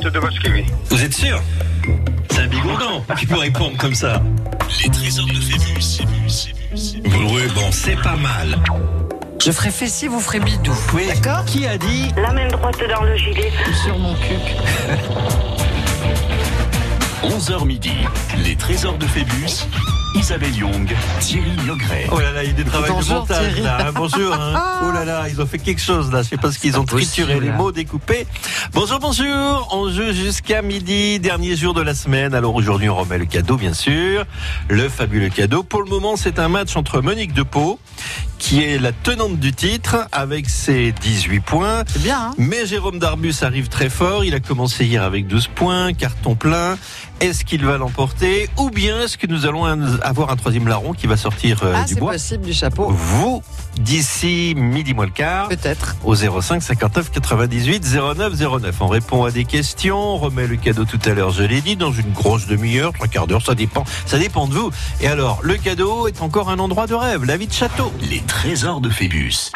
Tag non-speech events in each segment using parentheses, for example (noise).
droite de Basqueville. Vous êtes sûr? C'est un bigourdon qui peut répondre comme ça? Les trésors de Phébus. Oui, bon, c'est pas mal. Je ferai fessier, vous ferez bidou. Oui. D'accord? Qui a dit? La même droite dans le gilet. Sur mon cul. 11h midi, les trésors de Phébus, Isabelle Young, Thierry Logret. Oh là là, il y a des travaux de Bonjour, montage Thierry. là. hein, bonjour. hein. Oh là là, ils ont fait quelque chose là. Je sais pas ce qu'ils ont trituré possible, les mots, découpés. Bonjour, bonjour. On joue jusqu'à midi, dernier jour de la semaine. Alors aujourd'hui, on remet le cadeau, bien sûr. Le fabuleux cadeau. Pour le moment, c'est un match entre Monique de Pau, qui est la tenante du titre, avec ses 18 points. C'est bien, hein Mais Jérôme Darbus arrive très fort. Il a commencé hier avec 12 points, carton plein. Est-ce qu'il va l'emporter Ou bien est-ce que nous allons avoir un troisième larron qui va sortir euh, Ah, du c'est bois? possible du chapeau. Vous, d'ici midi moins le quart, Peut-être. au 05 59 98 09 09. On répond à des questions, on remet le cadeau tout à l'heure, je l'ai dit, dans une grosse demi-heure, trois quarts d'heure, ça dépend, ça dépend de vous. Et alors, le cadeau est encore un endroit de rêve, la vie de château. Les trésors de Phébus.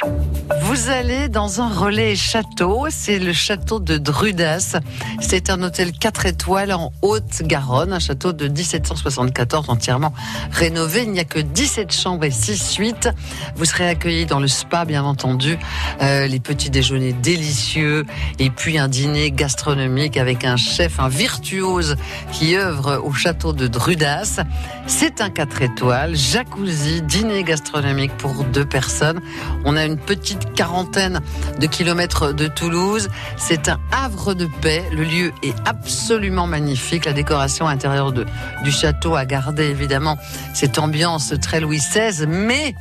Vous allez dans un relais château, c'est le château de Drudas. C'est un hôtel 4 étoiles en Haute-Garonne, un château de 1774 entièrement rénové. Il n'y a que 17 chambres et 6 suites. Vous serez accueillis dans le spa, bien entendu, euh, les petits déjeuners délicieux et puis un dîner gastronomique avec un chef, un virtuose qui œuvre au château de Drudas. C'est un 4 étoiles, jacuzzi, dîner gastronomique pour deux personnes. On a une petite quarantaine de kilomètres de Toulouse. C'est un havre de paix. Le lieu est absolument magnifique. La décoration intérieure du château a gardé évidemment cette ambiance très Louis XVI, mais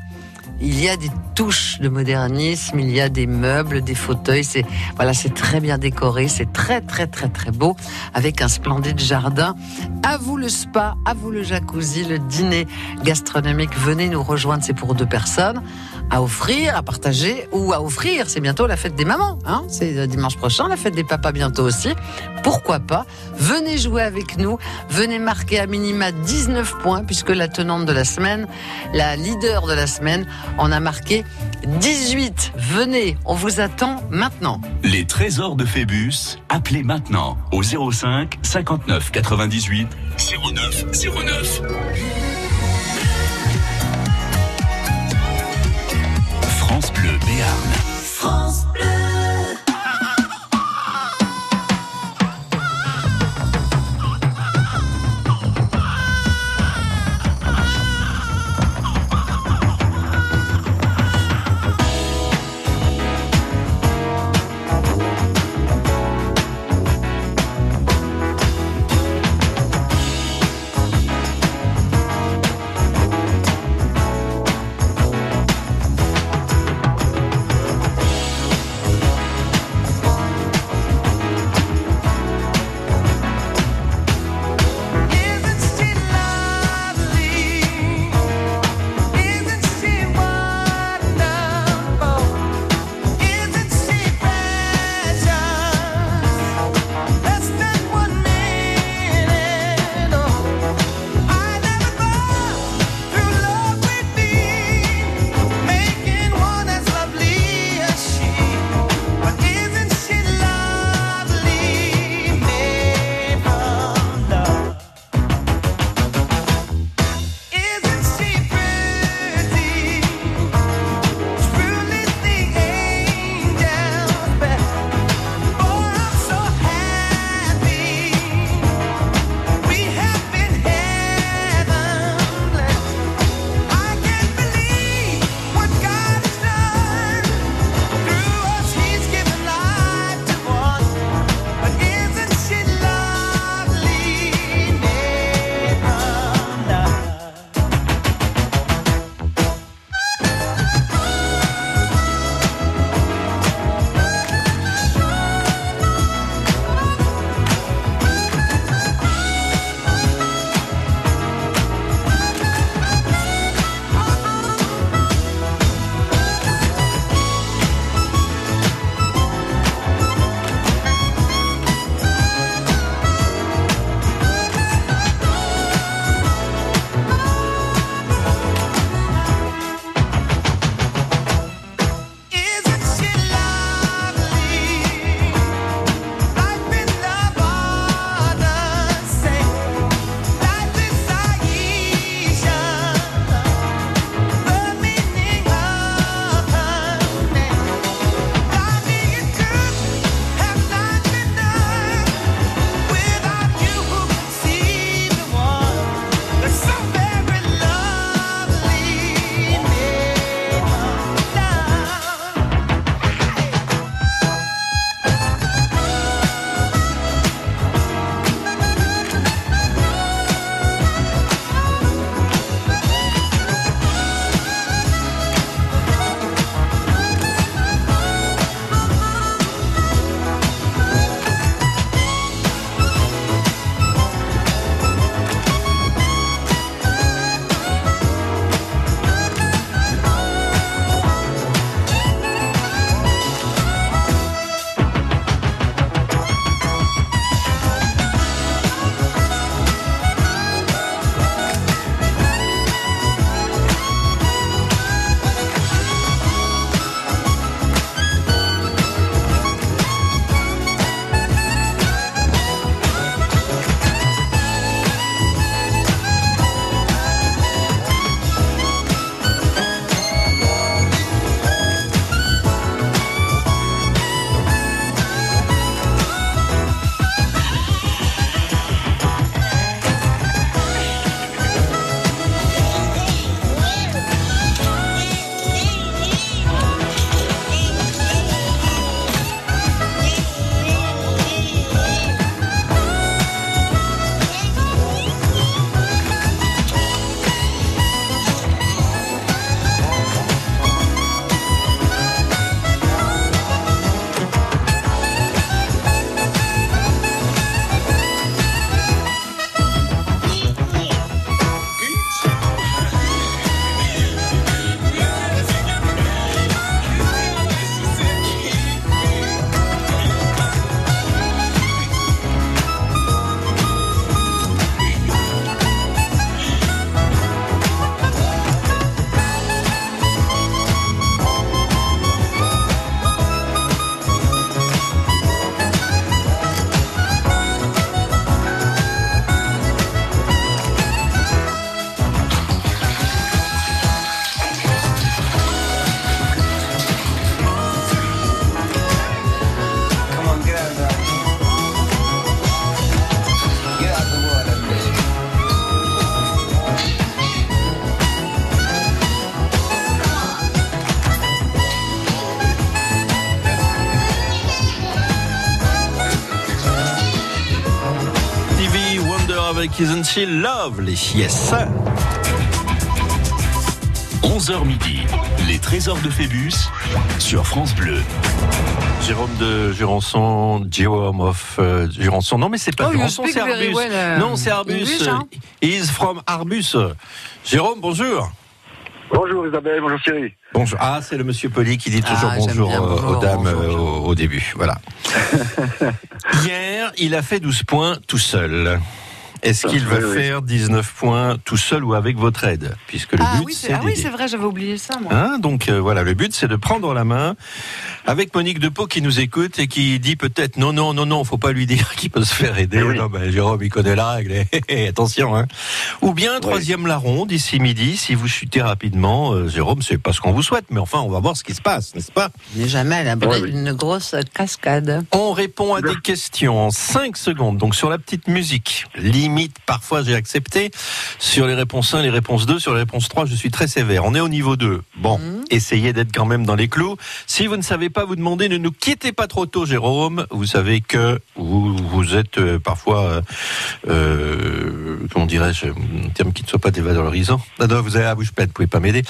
il y a des touches de modernisme, il y a des meubles, des fauteuils. C'est voilà, c'est très bien décoré, c'est très très très très beau, avec un splendide jardin. À vous le spa, à vous le jacuzzi, le dîner gastronomique. Venez nous rejoindre, c'est pour deux personnes. À offrir, à partager ou à offrir. C'est bientôt la fête des mamans, hein C'est euh, dimanche prochain, la fête des papas bientôt aussi. Pourquoi pas? Venez jouer avec nous. Venez marquer à minima 19 points puisque la tenante de la semaine, la leader de la semaine, en a marqué 18. Venez, on vous attend maintenant. Les trésors de Phébus, appelez maintenant au 05 59 98 09 09. Bleu Avec Isn't She Lovely? Yes. 11h midi, les trésors de Phébus sur France Bleu. Jérôme de Jurançon, Jérôme of euh, Jurançon. Non, mais c'est pas Oh, Jurançon, c'est Arbus. well, uh, non, c'est Arbus. Hein? He's from Arbus. Jérôme, bonjour. Bonjour Isabelle, bonjour Thierry. Bonjour. Ah, c'est le monsieur Poli qui dit toujours Ah, bonjour, bien, euh, bonjour, aux dames euh, bonjour. au, au début. Voilà. (laughs) Hier, il a fait 12 points tout seul. Est-ce qu'il va Oui, faire 19 points tout seul ou avec votre aide Puisque le Ah but, oui, c'est ah oui, c'est vrai, j'avais oublié ça, moi. Hein, donc euh, voilà, le but c'est de prendre la main avec Monique Depot qui nous écoute et qui dit peut-être non non non non, faut pas lui (laughs) dire qu'il peut se faire aider. Eh oui. Non ben Jérôme il connaît la règle. hé, hé, Attention hein. Ou bien troisième larron d'ici midi si vous chutez rapidement. euh, Jérôme, c'est pas ce qu'on vous souhaite, mais enfin on va voir ce qui se passe, n'est-ce pas Mais jamais à l'abri Ouais, oui. d'une grosse cascade. On répond à des questions en 5 secondes. Donc sur la petite musique, limite parfois j'ai accepté. Sur les réponses 1, les réponses 2, sur les réponses 3, je suis très sévère. On est au niveau 2. Bon, Mhm. essayez d'être quand même dans les clous. Si vous ne savez pas, vous demandez, ne nous quittez pas trop tôt, Jérôme. Vous savez que vous, vous êtes euh, parfois, euh, euh, comment dirais-je, un terme qui ne soit pas dévalorisant. Ah non, vous avez la bouche pleine, vous pouvez pas m'aider.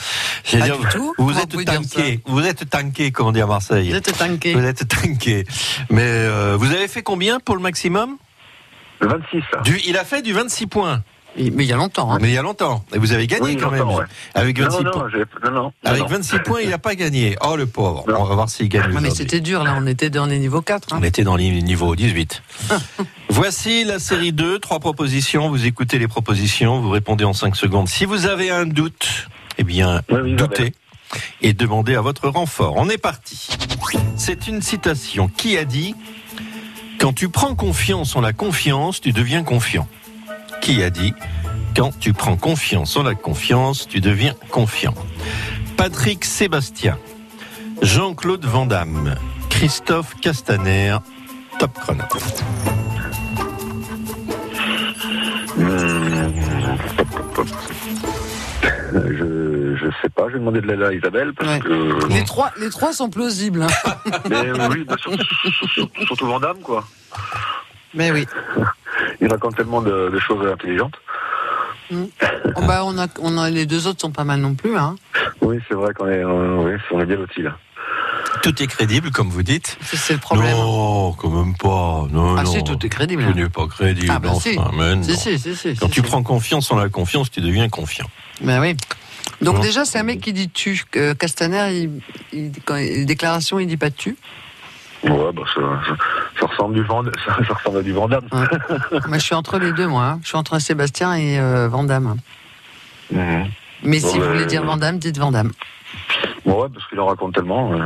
Pas dire, du tout. Vous êtes tanké, vous êtes tanké, comme on dit à Marseille. Vous êtes tanké. Vous êtes tanké. Mais euh, vous avez fait combien pour le maximum? Le 26. du, Il a fait du 26 points. Mais il y a longtemps. Hein. Mais il y a longtemps. Et vous avez gagné Oui, quand même. ouais. Avec 26 non, points. non, j'ai- non, non, Avec non. 26 points, il n'a pas gagné. Oh le pauvre. Non. On va voir s'il gagne. Ah, mais c'était dur, là, on était dans les niveaux 4. hein. On était dans le niveau 18. Voici la série 2, trois propositions. Vous écoutez les propositions, vous répondez en 5 secondes. Si vous avez un doute, eh bien, Oui, oui, doutez et demandez à votre renfort. On est parti. C'est une citation. Qui a dit Quand tu prends confiance en la confiance, tu deviens confiant. Qui a dit Quand tu prends confiance en la confiance, tu deviens confiant? Patrick Sébastien, Jean-Claude Van Damme, Christophe Castaner, Top Chrono. Je sais pas, je vais demander de l'aide à Isabelle parce Ouais. que. Les trois, les trois sont plausibles. hein. (laughs) Mais oui, bah, surtout, surtout, surtout Vandame, quoi. Mais oui. Il raconte tellement de, de choses intelligentes. Oh, bah, on a, on a, les deux autres sont pas mal non plus. Hein. Oui, c'est vrai qu'on est, euh, oui, on est bien lotis là. Tout est crédible, comme vous dites. C'est le problème. Non, quand même pas. Non, ah non. si, tout est crédible. Tout n'est pas crédible. Ah, bah, si. non. Si, si, si, si, Quand si, tu si. prends confiance en la confiance, tu deviens confiant. Ben oui. Donc déjà, c'est un mec qui dit tu. Euh, Castaner, il, il- quand il, déclaration, il dit pas tu. Ouais, bah, ça, ça, ça ressemble du (laughs) ça, ça ressemble à du Vandame. moi, je suis entre les deux, moi. hein. Je suis entre Sébastien et euh. Mhm. Mais Bon, si vous voulez dire Vandamme, dites Vandamme. Bon, ouais, parce qu'il en raconte tellement. euh.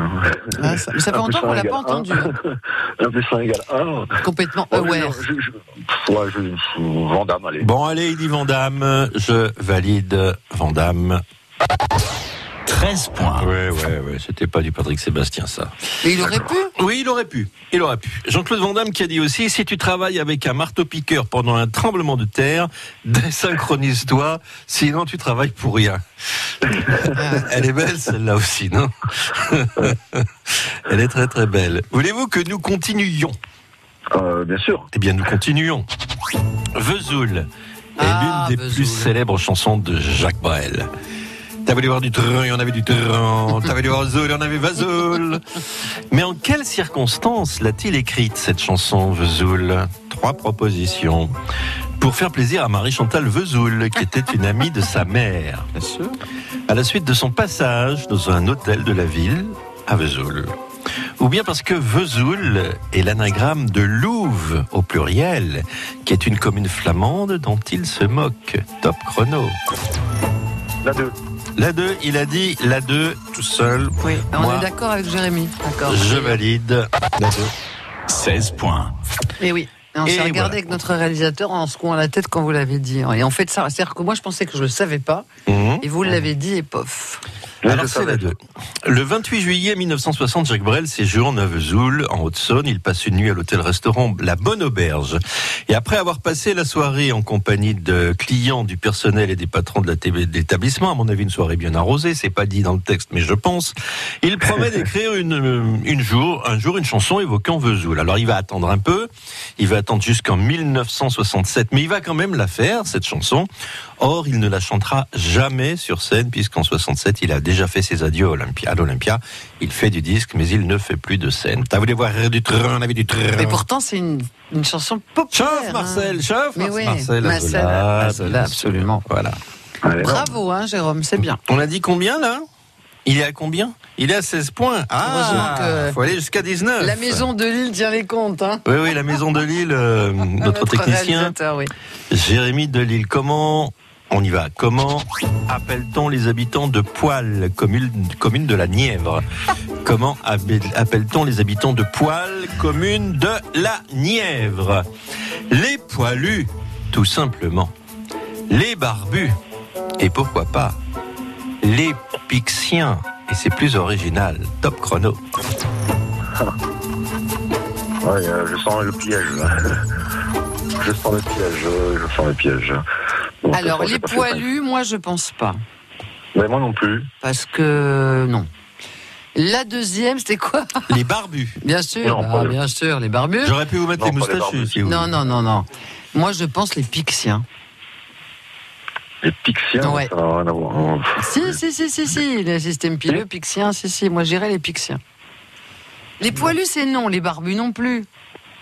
Ah, ça, mais ça fait longtemps qu'on un l'a pas entendu. (laughs) un. hein. Un plus un égale un. Complètement Ouais, mais aware. non, je, je, pff, ouais, je, Vandame, allez. Bon, allez, il dit Vandamme. Je valide Vandamme. 13 points. Ouais, ouais, ouais. C'était pas du Patrick Sébastien, ça. Mais il aurait pu. Oui, il aurait pu. Il aurait pu. Jean-Claude Van Damme qui a dit aussi, si tu travailles avec un marteau-piqueur pendant un tremblement de terre, (laughs) désynchronise-toi, sinon tu travailles pour rien. Elle est belle celle-là aussi, non? (laughs) Elle est très très belle. Voulez-vous que nous continuions? Euh, bien sûr. Eh bien, nous continuons. Vesoul est Ah, l'une des Vesoul. plus célèbres chansons de Jacques Brel. T'as voulu voir du train, il y en avait du train. T'as voulu voir Zoul, il y en avait Vazoul. Mais en quelles circonstances l'a-t-il écrite, cette chanson, Vesoul? Trois propositions. Pour faire plaisir à Marie-Chantal Vesoul, qui était une amie de sa mère. Bien sûr. À la suite de son passage dans un hôtel de la ville, à Vesoul. Ou bien parce que Vesoul est l'anagramme de Louve, au pluriel, qui est une commune flamande dont il se moque. Top chrono. La 2. La 2, il a dit la 2 tout seul. Oui, on Moi, est d'accord avec Jérémy. D'accord. Je valide la 2. 16 points. Et oui. Et on s'est regardé voilà. avec notre réalisateur en secouant la tête quand vous l'avez dit. Et en fait, ça, c'est-à-dire que moi, je pensais que je le savais pas. Mhm. Et vous l'avez dit et pof. Alors c'est la savais. 2. Le 28 juillet 1960, Jacques Brel séjourne à Vesoul, en Haute-Saône. Il passe une nuit à l'hôtel-restaurant La Bonne Auberge. Et après avoir passé la soirée en compagnie de clients, du personnel et des patrons de l'établissement, à mon avis une soirée bien arrosée, c'est pas dit dans le texte, mais je pense, il promet (laughs) d'écrire une, une jour, un jour une chanson évoquant Vesoul. Alors il va attendre un peu, il va attendre jusqu'en 1967, mais il va quand même la faire, cette chanson. Or, il ne la chantera jamais sur scène, puisqu'en 67, il a déjà fait ses adieux à Olympia- à l'Olympia. Il fait du disque, mais il ne fait plus de scène. T'as voulu voir du train, on avait du train. Mais pourtant, c'est une, une chanson populaire. Chauffe, hein. Marcel, chauffe, Mais oui, Marcel, Marcel, Azoulay, Azoulay, absolument. Voilà. Allez, Bravo, hein, Jérôme, c'est bien. On a dit combien, là? Il est à combien Il est à 16 points. Ah, que- faut aller jusqu'à 19. La maison de Lille tient les comptes. Hein. Oui, oui, la maison de Lille, euh, (laughs) notre technicien. oui. Jérémy de Lille, comment on y va? Comment appelle-t-on les habitants de Poil, commune, commune de la Nièvre? Comment appelle- appelle-t-on les habitants de Poil, commune de la Nièvre? Les poilus, tout simplement. Les barbus, et pourquoi pas Les pixiens, et c'est plus original. Top chrono. Ouais, euh, je sens le piège. là. (laughs) je sens le piège. euh, Je sens le piège. Alors, les poilus, moi, je pense pas. Mais moi non plus. Parce que, non. La deuxième, c'était quoi? Les barbus. (laughs) Bien sûr, Non, bah, le- bien sûr, les barbus. J'aurais pu vous mettre Non, les moustachus barbus. si vous Non, non, non, non. Moi, je pense les pixiens. Les pixiens, Ouais. ça n'a rien à voir. Si, si, si, si, si. Le système pileux, pixiens, si, si. Moi, j'irais les pixiens. Les poilus, c'est non. Les barbus non plus.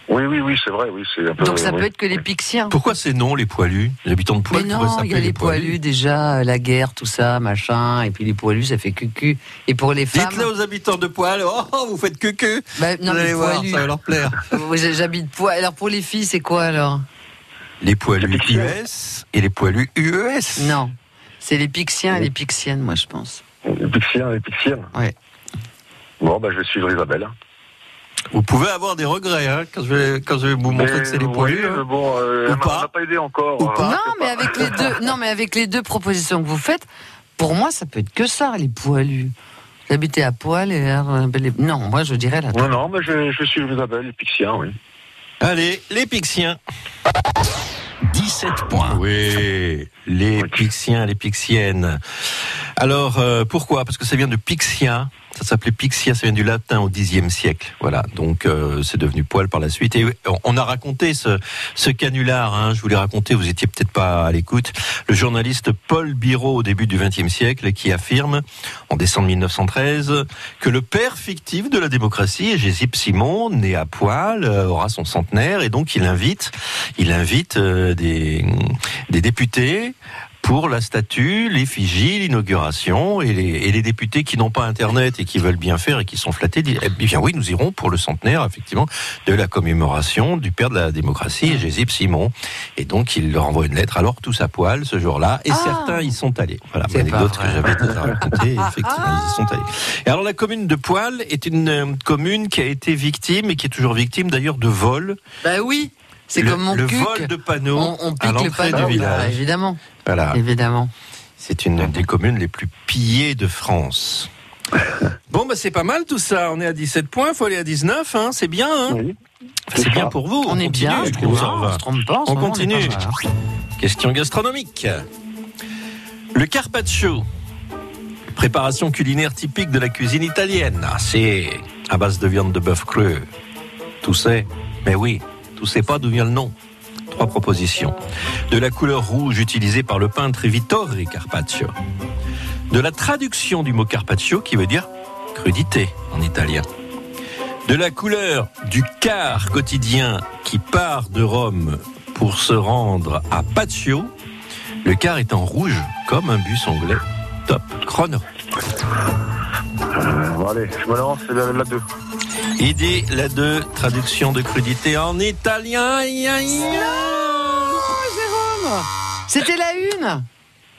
Oui, oui, oui, c'est vrai. Oui, c'est un peu. Donc, ça oui. peut être que les pixiens. Pourquoi c'est non les poilus? Les habitants de Mais Poil pourraient non, il y a les poilus, déjà, la guerre, tout ça, machin. Et puis les poilus, ça fait cucu. Et pour les femmes. Dites-le aux habitants de Poil, oh, vous faites cucu Bah, non, Vous mais allez voir, poilus. ça va leur plaire. (laughs) J'habite poil. Alors, pour les filles, c'est quoi alors? Les poilus. US et les poilus UES. Non. C'est les pixiens et les pixiennes, moi, je pense. Les pixiens, les pixiennes. Ouais. Bon, bah, je vais suivre Isabelle. Vous pouvez avoir des regrets hein, quand, je vais, quand je vais vous montrer Mais, que c'est les oui, poilus. mais hein. bon, euh, Ou pas. pas aidé encore. Ou pas. je Non, mais avec les deux, non, mais avec les deux propositions que vous faites, pour moi, ça peut être que ça, les poilus. J'habitais à poil et euh, les- non, moi, je dirais la. Non, non, mais je, je vais suivre Isabelle, les pixiens, oui. Allez, les pixiens. 17 points. Oui, les pixiens, les pixiennes. Alors, euh, pourquoi? Parce que ça vient de pixia. Ça s'appelait pixia, ça vient du latin au Xe siècle. Voilà, donc euh, c'est devenu poil par la suite. Et on- on a raconté ce, ce canular, hein, je vous l'ai raconté, vous étiez peut-être pas à l'écoute. Le journaliste Paul Biro au début du XXe siècle qui affirme, en décembre 1913, que le père fictif de la démocratie, Égésip Simon, né à poil, euh, aura son centenaire et donc il invite, il invite euh, des, des députés pour la statue, l'effigie, l'inauguration, et les, et les députés qui n'ont pas Internet et qui veulent bien faire et qui sont flattés disent, eh bien oui, nous irons pour le centenaire, effectivement, de la commémoration du père de la démocratie, Égésip Simon. Et donc, il leur envoie une lettre, alors tous à poil, ce jour-là, et Ah. certains y sont allés. Voilà, C'est l'anecdote pas que j'avais déjà racontée, effectivement, ils y sont allés. Et alors, la commune de Poil est une euh, commune qui a été victime, et qui est toujours victime d'ailleurs, de vols. Bah oui, c'est comme mon Le cuc. vol de panneaux on, on à pique le l'entrée panneau. du Bah, village. évidemment, Voilà. évidemment. C'est une des communes les plus pillées de France. (laughs) Bon, bah c'est pas mal tout ça. On est à 17 points, faut aller à 19, hein. c'est bien. Hein Oui. C'est bien pour vous. On, est continue, bien, je trouve. ça on se trompe pas. On moment, continue. pas hein. Question gastronomique. Le carpaccio, préparation culinaire typique de la cuisine italienne. Ah, c'est à base de viande de bœuf creux. Tout sait, mais oui, tout sait pas d'où vient le nom. Trois propositions. De la couleur rouge utilisée par le peintre Vittore Carpaccio. De la traduction du mot carpaccio qui veut dire crudité en italien. De la couleur du car quotidien qui part de Rome pour se rendre à Paccio. Le car est en rouge comme un bus anglais. Top chrono. Euh, bon, allez, je me lance, la 2. Il dit la 2, traduction de crudité en italien. Aïe. C'était la une.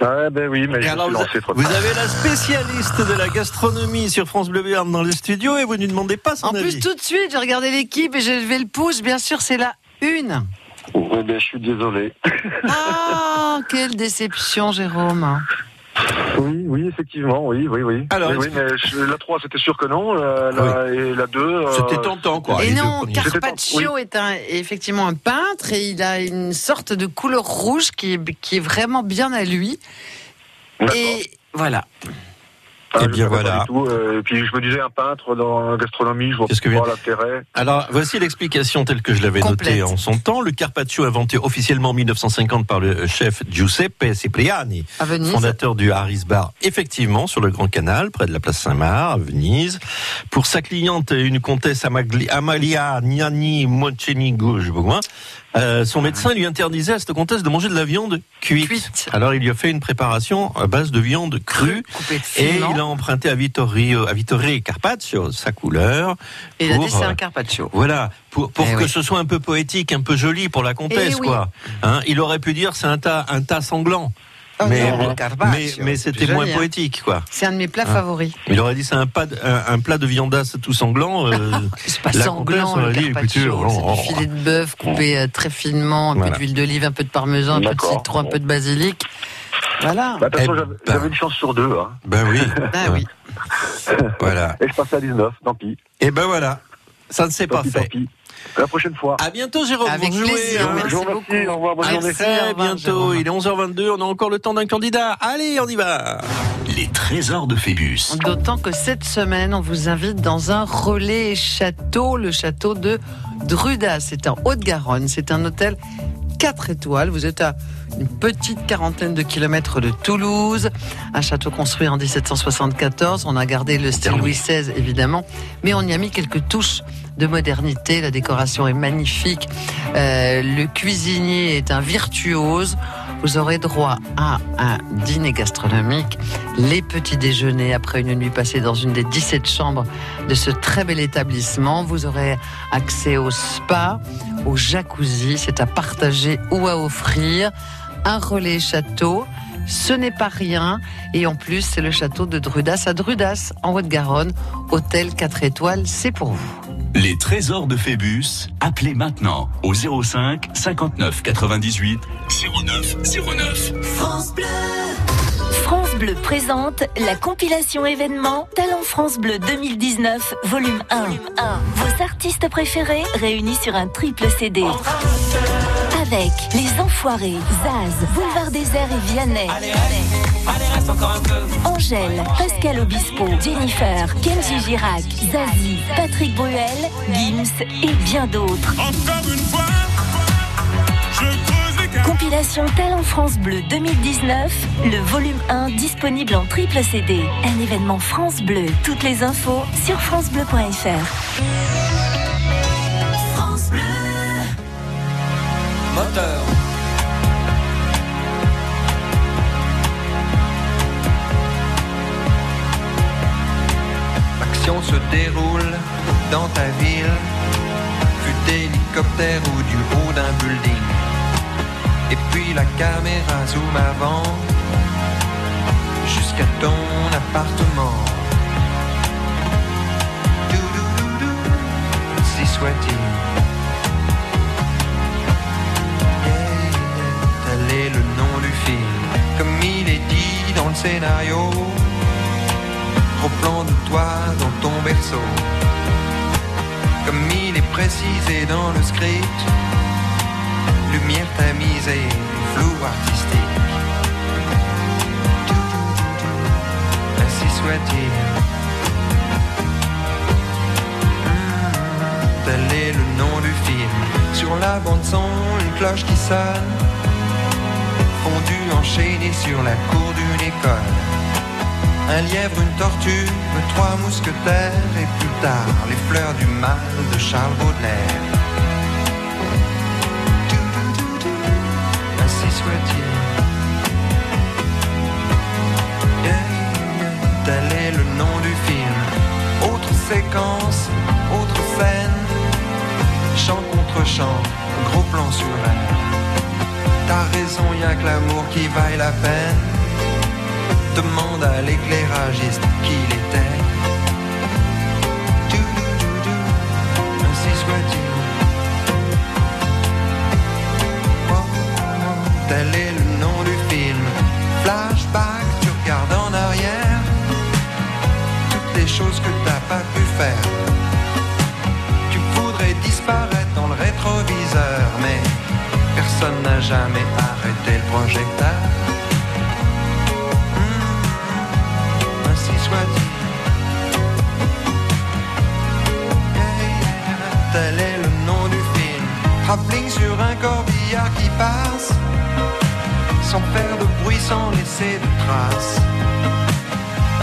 Ah, ben oui, mais je alors, suis lancé trop vous avez la spécialiste de la gastronomie sur France Bleu Béarn dans le studio et vous ne lui demandez pas son En avis. plus, tout de suite, j'ai regardé l'équipe et j'ai levé le pouce. Bien sûr, c'est la une. Oui, ben, je suis désolé. Ah, (laughs) quelle déception, Jérôme. Oui, oui, effectivement, oui, oui, oui. Alors, oui, oui, est-ce mais je- la 3, c'était sûr que non. La, la- Et la 2. euh, C'était tentant, quoi. Et non. Carpaccio est un, est effectivement un peintre et il a une sorte de couleur rouge qui est, qui est vraiment bien à lui. Et voilà. Ah, Eh bien, voilà. tout, euh, et puis je me disais, un peintre dans la gastronomie, je vois Qu'est-ce que l'intérêt. Alors, voici l'explication telle que je l'avais notée en son temps. Le carpaccio inventé officiellement en 1950 par le chef Giuseppe Cipriani, fondateur du Harris Bar, effectivement, sur le Grand Canal, près de la place Saint-Marc, à Venise. Pour sa cliente, une comtesse Amalia Niani Mocenigo, je sais pas comment, euh, son médecin lui interdisait à cette comtesse de manger de la viande cuite. Cuite. Alors, il lui a fait une préparation à base de viande crue. Et il a emprunté à Vittorio, à Vittore Carpaccio sa couleur. Et il a dit c'est euh, un carpaccio. voilà, pour, pour Eh que oui. ce soit un peu poétique, un peu joli pour la comtesse, Eh oui. quoi. Hein, il aurait pu dire c'est un tas, un tas sanglant. Oh mais, non, mais, c'était moins hein. poétique, quoi. C'est un de mes plats Hein. favoris. Il aurait dit c'est un, plat de viandasse tout sanglant. euh, (laughs) C'est pas La sanglant le aurait dit, carpaccio. écoutez, C'est oh, du oh. filet de bœuf coupé euh, très finement, un Voilà. peu d'huile d'olive, un peu de parmesan, un peu de citron, un peu de basilic. Voilà. Bah, de toute façon, Eh j'avais- ben. j'avais une chance sur deux. Hein. ben oui. Ah (laughs) oui. Voilà. Et je passais à 19, tant pis. Et ben voilà. Ça ne s'est pas pis, tant fait. pis. À la prochaine fois. À bientôt, Jérôme. Avec rejouez, plaisir, hein. merci beaucoup. Au revoir, bonne À journée. très bientôt. Il est 11h22. On a encore le temps d'un candidat. Allez, on y va. Les trésors de Phébus. D'autant que cette semaine, on vous invite dans un relais château, le château de Drudas. C'est en Haute-Garonne. C'est un hôtel 4 étoiles. Vous êtes à une petite quarantaine de kilomètres de Toulouse. Un château construit en 1774. On a gardé le style Louis XVI, évidemment, mais on y a mis quelques touches de modernité. La décoration est magnifique. Euh, le cuisinier est un virtuose. Vous aurez droit à un dîner gastronomique, les petits déjeuners après une nuit passée dans une des 17 chambres de ce très bel établissement. Vous aurez accès au spa, au jacuzzi, c'est à partager ou à offrir. Un relais château, ce n'est pas rien. Et en plus, c'est le château de Drudas à Drudas, en Haute-Garonne. Hôtel 4 étoiles, c'est pour vous. Les trésors de Phébus. Appelez maintenant au 05 59 98 09 09. France Bleu. France Bleu présente la compilation événement Talent France Bleu 2019, volume 1. Vos artistes préférés réunis sur un triple CD. Avec Les Enfoirés, Zaz, Boulevard Désert et Vianney. Angèle, Pascal Obispo, Jennifer, Kenji Girac, Zazie, Patrick Bruel, Gims et bien d'autres. Compilation Talent France Bleu 2019, le volume 1 disponible en triple CD. Un événement France Bleu. Toutes les infos sur francebleu.fr. Moteur. L'action se déroule dans ta ville, vue d'hélicoptère ou du haut d'un building. Et puis la caméra zoom avant, jusqu'à ton appartement. Si soit-il. Est le nom du film, comme il est dit dans le scénario. Gros plan de toi dans ton berceau, comme il est précisé dans le script. Lumière tamisée, flou artistique. Ainsi soit-il. Tel est le nom du film. Sur la bande son, une cloche qui sonne. Fondu, enchaîné sur la cour d'une école. Un lièvre, une tortue, trois mousquetaires et plus tard les fleurs du mal de Charles Baudelaire. Ainsi soit-il. Tel est le nom du film? Autre séquence, autre scène. Chant contre chant, gros plan sur elle. T'as raison, y a que l'amour qui vaille la peine. Demande à l'éclairagiste qui il jamais arrêté le projecteur. Hmm, ainsi soit-il. Tel est le nom du film. Travelling sur un corbillard qui passe, sans faire de bruit, sans laisser de traces.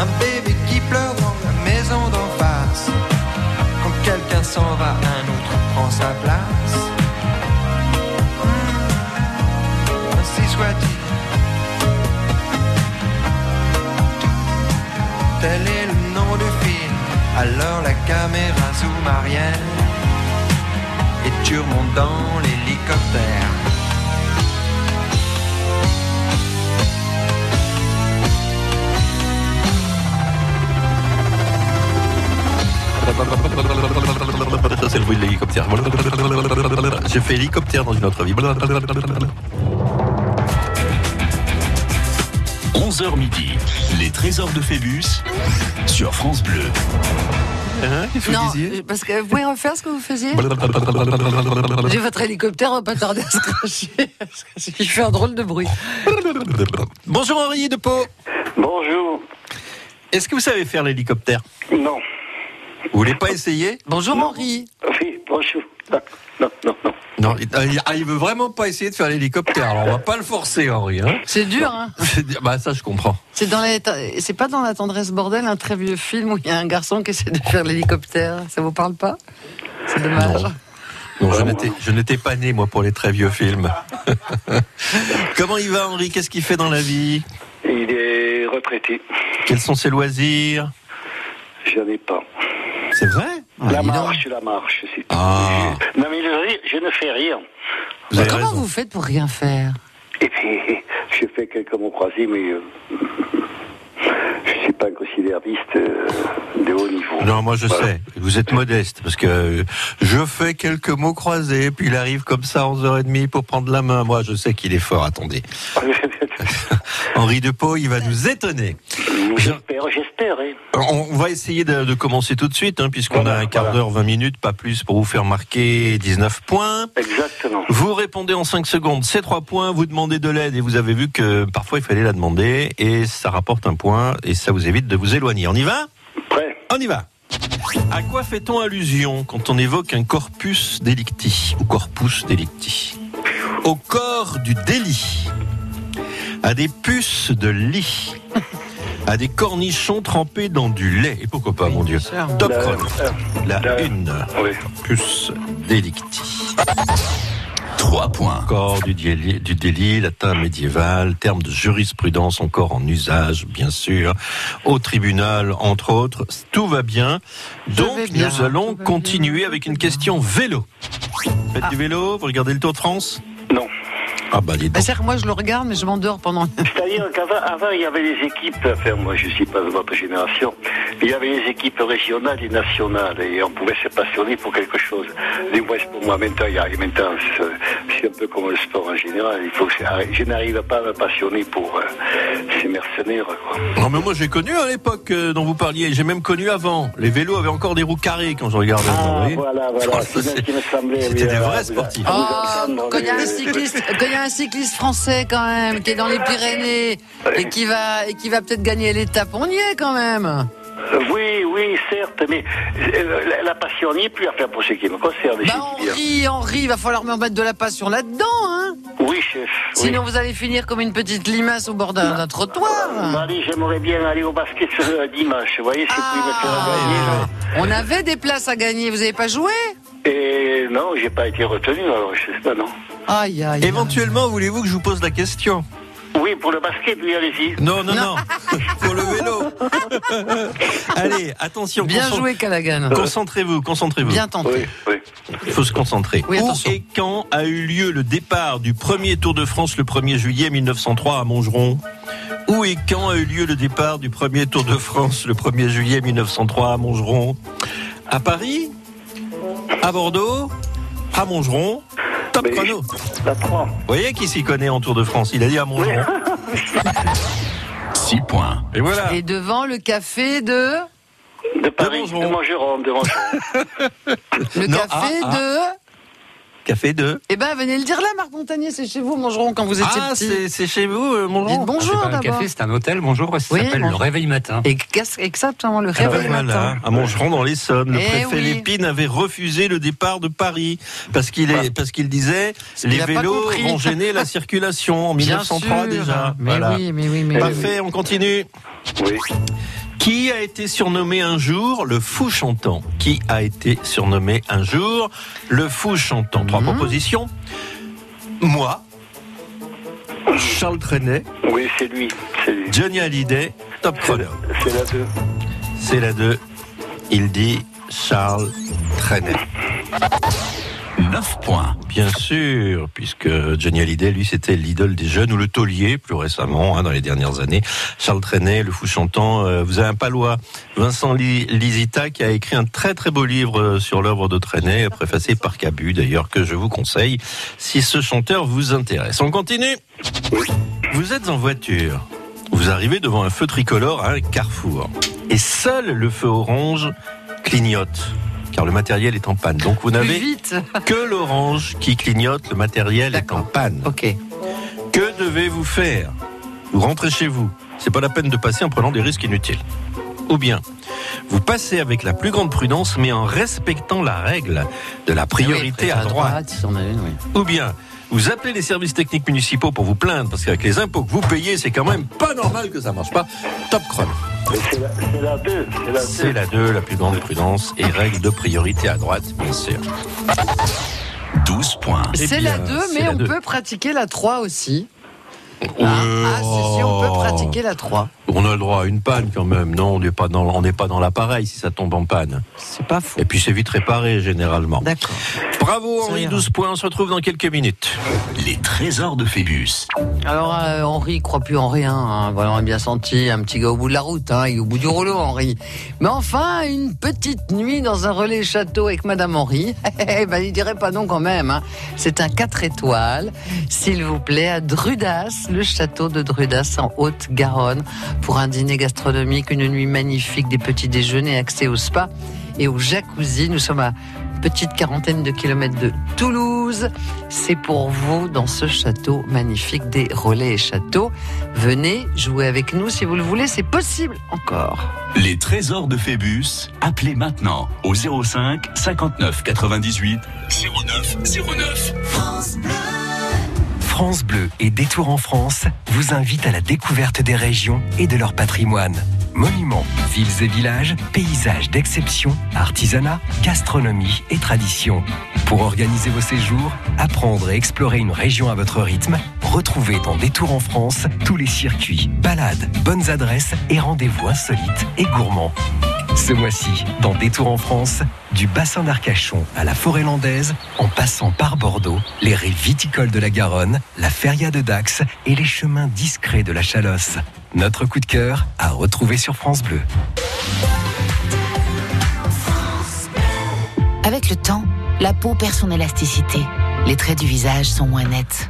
Un bébé qui pleure dans la maison d'en face. Quand quelqu'un s'en va, un autre prend sa place. Tel est le nom du film. Alors la caméra zoom arrière. Et tu remontes dans l'hélicoptère. Ça, c'est le bruit de l'hélicoptère. J'ai fait hélicoptère dans une autre vie. 11h midi, les trésors de Phébus sur France Bleu. Hein, que vous Non, disiez parce que vous pouvez refaire ce que vous faisiez? J'ai votre hélicoptère va pas tarder à se cracher. (laughs) qu'il fait un drôle de bruit. Bonjour Henri de Pau. Bonjour. Est-ce que vous savez faire l'hélicoptère? Non. Vous voulez pas essayer? Bonjour Henri. Oui, bonjour. Non, non, non, non. Non, il, ah, il veut vraiment pas essayer de faire l'hélicoptère. Alors on va pas le forcer Henri. Hein C'est dur, hein (laughs) bah ça je comprends. C'est dans la... c'est pas dans la tendresse bordel, un très vieux film où il y a un garçon qui essaie de faire l'hélicoptère. Ça vous parle pas? C'est dommage. Non, je n'étais, je n'étais pas né, moi, pour les très vieux films. (laughs) Comment il va, Henri? Qu'est-ce qu'il fait dans la vie? Il est retraité. Quels sont ses loisirs? J'en ai pas. C'est vrai? La dis donc. marche, la marche, c'est tout. Ah. Non, mais le rire, je ne fais rien. Vous avez Comment raison. vous faites pour rien faire? Et puis, je fais quelques mots croisés, mais euh, je suis pas un conciliariste euh, de haut niveau. Non, moi je Voilà. sais, vous êtes modeste, parce que euh, je fais quelques mots croisés, puis il arrive comme ça à 11h30 pour prendre la main. Moi je sais qu'il est fort, attendez. (laughs) Henri de Pau, il va nous étonner. j'espère, j'espère. hein. On va essayer de, de commencer tout de suite, hein, puisqu'on Voilà, a un quart voilà. d'heure, 20 minutes, pas plus, pour vous faire marquer 19 points. Exactement. Vous répondez en 5 secondes, c'est 3 points, vous demandez de l'aide et vous avez vu que parfois il fallait la demander et ça rapporte un point et ça vous évite de vous éloigner. On y va Prêt On y va. À quoi fait-on allusion quand on évoque un corpus delicti ou corpus delicti Au corps du délit, à des puces de lit, à des cornichons trempés dans du lait. Et pourquoi pas, mon Dieu. Top La- chrono. La la- une, Oui. puce delicti. 3 points. Corps du délit, du délit, latin médiéval, terme de jurisprudence encore en usage, bien sûr, au tribunal, entre autres. Tout va bien. Donc, bien, nous allons continuer bien, avec une question vélo. Faites du vélo Vous regardez le Tour de France? Non. Ah bah, dis Bah, que moi je le regarde, mais je m'endors pendant. C'est-à-dire qu'avant, avant, il y avait les équipes, enfin, moi, je suis pas de votre génération, il y avait les équipes régionales et nationales, et on pouvait se passionner pour quelque chose. Du moins, pour moi, maintenant, il y a, maintenant, c'est un peu comme le sport en général. Il faut je n'arrive pas à me passionner pour euh, ces mercenaires, quoi. Non, mais moi j'ai connu à l'époque euh, dont vous parliez, j'ai même connu avant. Les vélos avaient encore des roues carrées quand je regardais. Ah, voilà, voilà, (laughs) c'est bien ce qui me semblait. C'était oui, des vrais sportifs. Oh, quand il y y a un cycliste français quand même, qui est dans les Pyrénées et qui va et qui va peut-être gagner l'étape, on y est quand même. Oui, oui, certes, mais euh, la, la passion n'y est plus à faire pour ce qui me concerne. Bah. Henri, Henri, il va falloir me remettre de la passion là-dedans, hein. Oui, chef. oui. Sinon vous allez finir comme une petite limace au bord d'un d'un Bah, trottoir. allez, j'aimerais bien aller au basket ce euh, dimanche. Vous voyez, c'est plus me faire Ah, gagner. on avait des places à gagner, vous avez pas joué? Et non, j'ai pas été retenu, alors je sais pas, non. Aïe, aïe. aïe. Éventuellement, voulez-vous que je vous pose la question? Oui, pour le basket, oui, allez-y. Non, non, non, (laughs) pour le vélo. (laughs) Allez, attention, Bien concent- joué, Callaghan. Concentrez-vous, concentrez-vous. Bien tenté. Oui, oui. Il faut se concentrer. Oui, Où et quand a eu lieu le départ du premier Tour de France le 1er juillet 1903 à Montgeron? Où et quand a eu lieu le départ du premier Tour de France le 1er juillet 1903 à Montgeron? À Paris? À Bordeaux? À Montgeron? Top Mais- chrono. La 3. Vous voyez qui s'y connaît en Tour de France? Il a dit à Montgeron. 6 points. Et voilà. Et devant le café de? De Paris, de Montgeron, de Montgeron. Le Non, café ah, de? Café de. Eh ben, venez le dire là, Marc Montagnier, c'est chez vous, Mangeron, quand vous étiez Ah, petit. c'est c'est chez vous, euh, mon Dites C'est bonjour pas un d'abord. café, c'est un hôtel. Bonjour, ça Oui, s'appelle le Réveil Matin. Et qu'est-ce- exactement, le Ah, réveil voilà, matin. à Mongeron dans l'Essonne, le Eh préfet oui. Lépine avait refusé le départ de Paris parce qu'il est parce qu'il disait qu'il les a pas vélos compris. vont gêner la circulation en Bien 1903 sûr. déjà. Mais Voilà. oui, mais oui, mais oui. Parfait, on continue. Oui. Qui a été surnommé un jour le fou chantant? Qui a été surnommé un jour le fou chantant? Trois Mhm. propositions. Moi, Charles Trenet, Oui, c'est lui. Johnny Hallyday, Top Chrono. C'est la deux. C'est la 2. Il dit Charles Trenet. 9 points. Bien sûr, puisque Johnny Hallyday, lui, c'était l'idole des jeunes, ou le taulier, plus récemment, hein, dans les dernières années. Charles Trenet, le fou chantant, euh, vous avez un palois, Vincent Li- Lisita, qui a écrit un très très beau livre euh, sur l'œuvre de Trenet, préfacé par Cabu, d'ailleurs, que je vous conseille, si ce chanteur vous intéresse. On continue Vous êtes en voiture, vous arrivez devant un feu tricolore à un carrefour, et seul le feu orange clignote, car le matériel est en panne. Donc vous n'avez que l'orange qui clignote, le matériel est en panne. Ok. Que devez-vous faire? Vous rentrez chez vous. C'est pas la peine de passer en prenant des risques inutiles. Ou bien, vous passez avec la plus grande prudence, mais en respectant la règle de la priorité Oui, à droite. si on a une, oui. Ou bien, vous appelez les services techniques municipaux pour vous plaindre, parce qu'avec les impôts que vous payez, c'est quand même pas normal que ça marche pas. Top chrono. C'est la, c'est la deux. C'est la C'est deux. la 2, la plus grande prudence, et règle de priorité à droite, bien sûr. 12 points. Eh C'est bien, la 2, c'est mais la on deux. peut pratiquer la 3 aussi. Ouais, ah, si, si, on peut pratiquer la 3. On a le droit à une panne quand même. Non, on n'est pas dans, on n'est pas dans l'appareil si ça tombe en panne. C'est pas faux. Et puis c'est vite réparé généralement. D'accord. Bravo Henri, ira. 12 points. On se retrouve dans quelques minutes. Les trésors de Phébus. Alors, euh, Henri, croit plus en rien. Hein. Voilà, on a bien senti un petit gars au bout de la route. Hein. Il est au bout du rouleau, Henri. Mais enfin, une petite nuit dans un relais château avec Madame Henri. (laughs) Eh ben, il dirait pas non quand même. Hein. C'est un 4 étoiles, s'il vous plaît, à Drudas, le château de Drudas en Haute-Garonne, pour un dîner gastronomique, une nuit magnifique, des petits déjeuners, accès au spa et au jacuzzi. Nous sommes à une petite quarantaine de kilomètres de Toulouse. C'est pour vous dans ce château magnifique des relais et châteaux. Venez jouer avec nous si vous le voulez, c'est possible encore. Les trésors de Phébus. Appelez maintenant au 05 59 98 09 09. France Bleu et Détour en France vous invitent à la découverte des régions et de leur patrimoine. Monuments, villes et villages, paysages d'exception, artisanat, gastronomie et tradition. Pour organiser vos séjours, apprendre et explorer une région à votre rythme, retrouvez dans Détour en France tous les circuits, balades, bonnes adresses et rendez-vous insolites et gourmands. Ce mois-ci, dans Détour en France, du bassin d'Arcachon à la forêt landaise, en passant par Bordeaux, les rives viticoles de la Garonne, la feria de Dax et les chemins discrets de la Chalosse. Notre coup de cœur à retrouver sur France Bleu. Avec le temps, la peau perd son élasticité. Les traits du visage sont moins nets.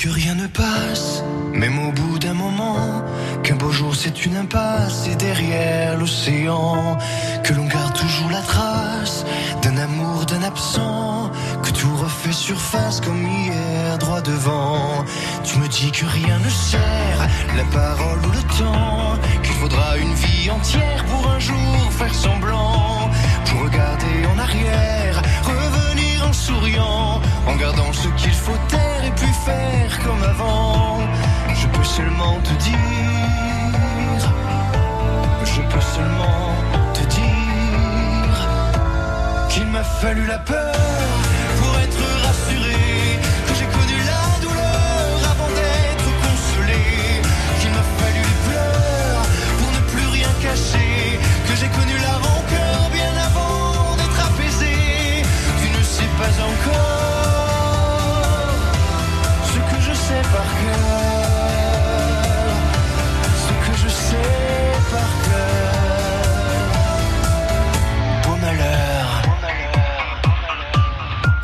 que rien ne passe, même au bout d'un moment, qu'un beau jour c'est une impasse et derrière l'océan, que l'on garde toujours la trace d'un amour, d'un absent, que tout refait surface comme hier, droit devant. Tu me dis que rien ne sert, la parole ou le temps, qu'il faudra une vie entière pour un jour faire semblant, pour regarder en arrière, revenir en souriant, en gardant ce qu'il faut taire et puis faire comme avant. Je peux seulement te dire, je peux seulement te dire qu'il m'a fallu la peur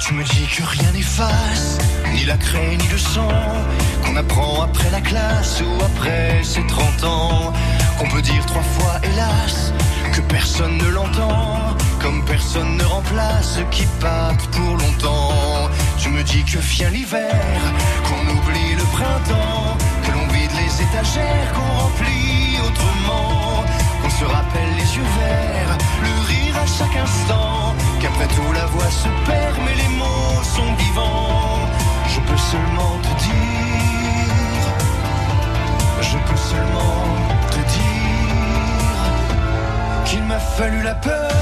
que rien n'efface, ni la craie ni le sang, qu'on apprend après la classe ou après ses 30 ans, qu'on peut dire trois fois hélas, que personne ne l'entend, comme personne ne remplace ceux qui partent pour longtemps. Tu me dis que vient l'hiver, qu'on oublie le printemps, que l'on vide les étagères, qu'on remplit autrement, qu'on se rappelle les yeux verts, le rire à chaque instant, qu'après tout la voix se perd, mais les mots sont vivants. Je peux seulement te dire, je peux seulement te dire qu'il m'a fallu la peur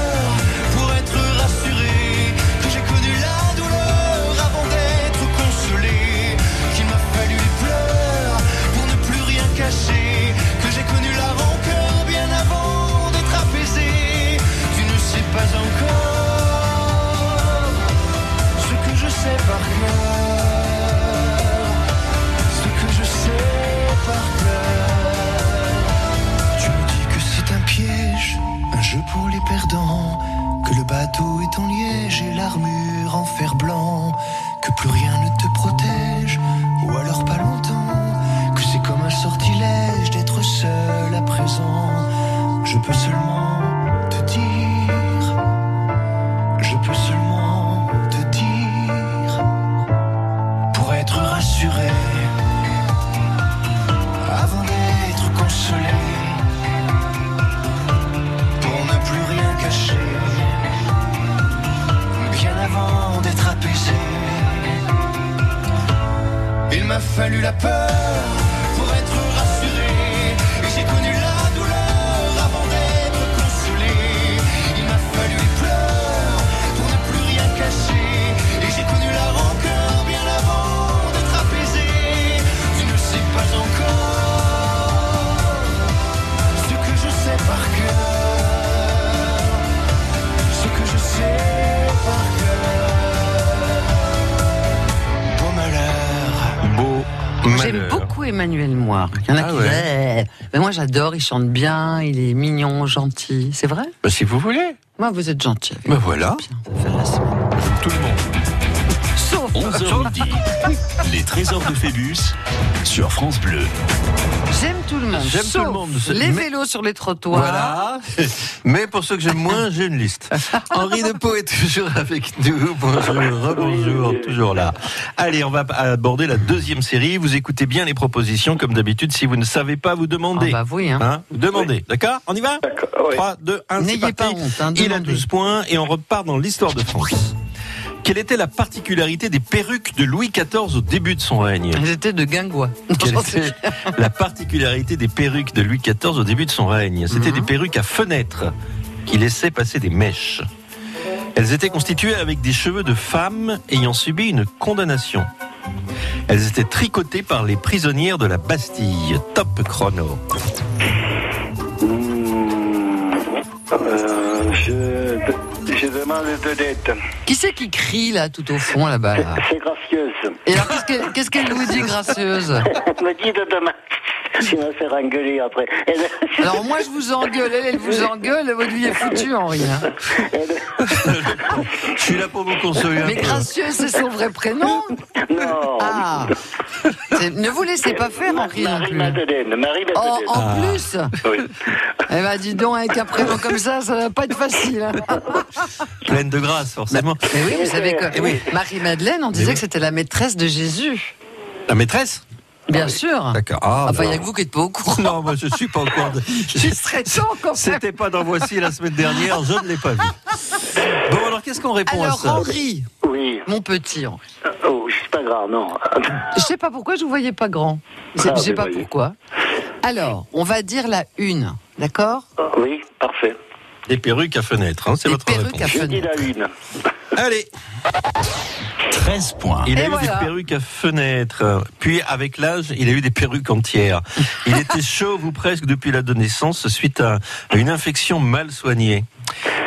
pour être rassuré, que j'ai connu la douleur avant d'être consolé, qu'il m'a fallu les pleurs pour ne plus rien cacher, que j'ai connu la rancœur bien avant d'être apaisé. Tu ne sais pas encore par ce que je sais par cœur. Tu me dis que c'est un piège, un jeu pour les perdants, que le bateau est en liège et l'armure en fer blanc, que plus rien ne te protège, ou alors pas longtemps, que c'est comme un sortilège d'être seul à présent. Je peux seulement m'a fallu la peur J'aime beaucoup Emmanuel Moir. Il y en a Ah qui ouais. Eh, mais moi j'adore, il chante bien, il est mignon, gentil. C'est vrai? Bah, si vous voulez. Moi vous êtes gentil. avec Bah voilà. Bien, 11h midi. Les trésors de Phébus sur France Bleu. J'aime tout le monde. J'aime tout le monde. Les Mais- vélos sur les trottoirs. Voilà. (laughs) Mais pour ceux que j'aime moins, j'ai une liste. (laughs) Henri Depeau est toujours avec nous. Bonjour, bonjour, toujours là. Allez, on va aborder la deuxième série. Vous écoutez bien les propositions, comme d'habitude. Si vous ne savez pas, vous demandez. Ah bah oui, hein. Hein vous demandez. D'accord On y va D'accord, oui. 3, 2, 1, c'est N'ayez pas honte, hein, Il a demandez. 12 points et on repart dans l'histoire de France. Quelle était la particularité des perruques de Louis XIV au début de son règne? Ils étaient de guingois. quelle était la particularité des perruques de Louis XIV au début de son règne? C'était Mhm. des perruques à fenêtres qui laissaient passer des mèches. Elles étaient constituées avec des cheveux de femmes ayant subi une condamnation. Elles étaient tricotées par les prisonnières de la Bastille. Top chrono. Euh, je, demande de. Qui c'est qui crie là tout au fond là-bas là C'est gracieuse. Et alors qu'est-ce qu'elle qu'elle vous dit gracieuse? (laughs) Elle me dit de demain. Tu vas me faire engueuler après. (laughs) Alors moi je vous engueule, elle, elle vous engueule, votre vie est foutue Henri. hein. (laughs) Je suis là pour vous consoler Mais gracieux c'est son vrai prénom non. Ah Ne vous laissez pas faire Henri non plus. Marie-Madeleine. Marie-Madeleine. Oh, en Ah. plus Oui. Eh ben dis donc, avec un prénom comme ça, ça va pas être facile. hein. (laughs) Pleine de grâce, forcément. Mais oui, vous savez que Eh oui. Marie-Madeleine, on disait que c'était la maîtresse de Jésus. La maîtresse? Bien sûr. D'accord. Ah, Enfin, il n'y a que vous qui n'êtes pas au courant. Non, moi je suis pas au courant. de- Il serait temps quand même. C'était pas dans Voici la semaine dernière, je ne l'ai pas vu. Bon, alors qu'est-ce qu'on répond à Alors ça Henri, Oui. mon petit Henri. Oh, c'est pas grave, non. Je sais pas pourquoi je vous voyais pas grand. Je Ah, je sais mais pas voyez. pourquoi. Alors, on va dire la une, d'accord? Oui, parfait. Des perruques à fenêtre, hein, c'est votre réponse. à Je dis fenêtre. la une. Allez, 13 points. il a Et eu voilà. des perruques à fenêtre. Puis, avec l'âge, il a eu des perruques entières. Il était (laughs) chauve ou presque depuis l'adolescence suite à à une infection mal soignée.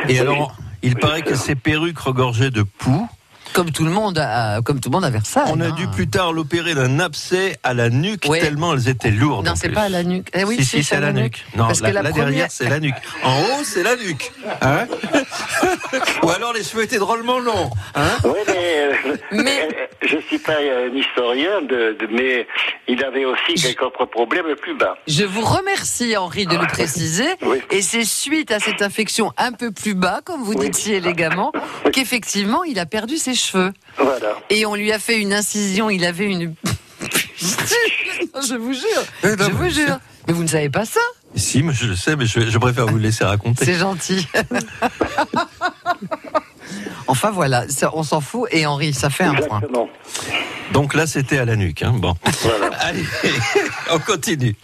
Et alors, il paraît que ces perruques regorgeaient de poux. Comme tout le monde, à, comme tout le monde à Versailles. On a hein. dû plus tard l'opérer d'un abcès à la nuque Ouais. tellement elles étaient lourdes. Non, c'est pas à la nuque. Eh oui, si, si, c'est à la nuque. Non, Parce là, que la là première- derrière, c'est la nuque. En haut, c'est la nuque. Hein (laughs) Ou alors les cheveux étaient drôlement longs. Hein Oui, mais, euh, Mais- euh, je ne suis pas un historien, de, de- mais il avait aussi quelques autres problèmes plus bas. Je vous remercie, Henri, de le préciser. Oui. Et c'est suite à cette infection un peu plus bas, comme vous dites si élégamment, qu'effectivement, il a perdu ses cheveux. Voilà. Et on lui a fait une incision, il avait une... (laughs) je vous jure, non, je vous mais- jure. Mais vous ne savez pas ça Si, mais je le sais, mais je, je préfère vous le laisser raconter. C'est gentil. (laughs) enfin voilà, ça, on s'en fout. Et Henri, ça fait un point. Donc là, c'était à la nuque. Hein. Bon. Voilà. (laughs) Allez, on continue.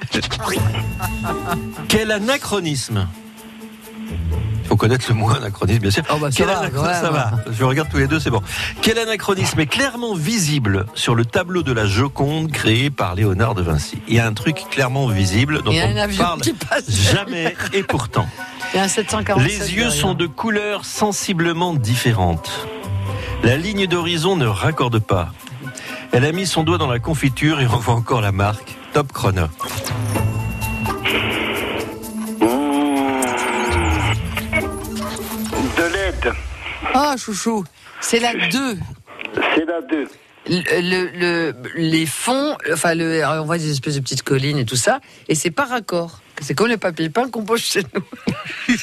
Quel anachronisme Il faut connaître le mot anachronisme, bien sûr. Oh bah, ça Quel va, anachro- quand même. ça va. Je regarde tous les deux, c'est bon. Quel anachronisme est clairement visible sur le tableau de la Joconde créé par Léonard de Vinci? Il y a un truc clairement visible dont on ne parle qui passe. jamais, et pourtant. (laughs) Il y a un 747 Les yeux sont de couleurs sensiblement différentes. La ligne d'horizon ne raccorde pas. Elle a mis son doigt dans la confiture et (laughs) on voit encore la marque. Top chrono. Ah, chouchou, c'est la 2. c'est la 2. Le, le- le- les fonds, enfin, le, alors, on voit des espèces de petites collines et tout ça, et c'est par raccord. C'est comme le papier peint qu'on pose chez nous. (laughs)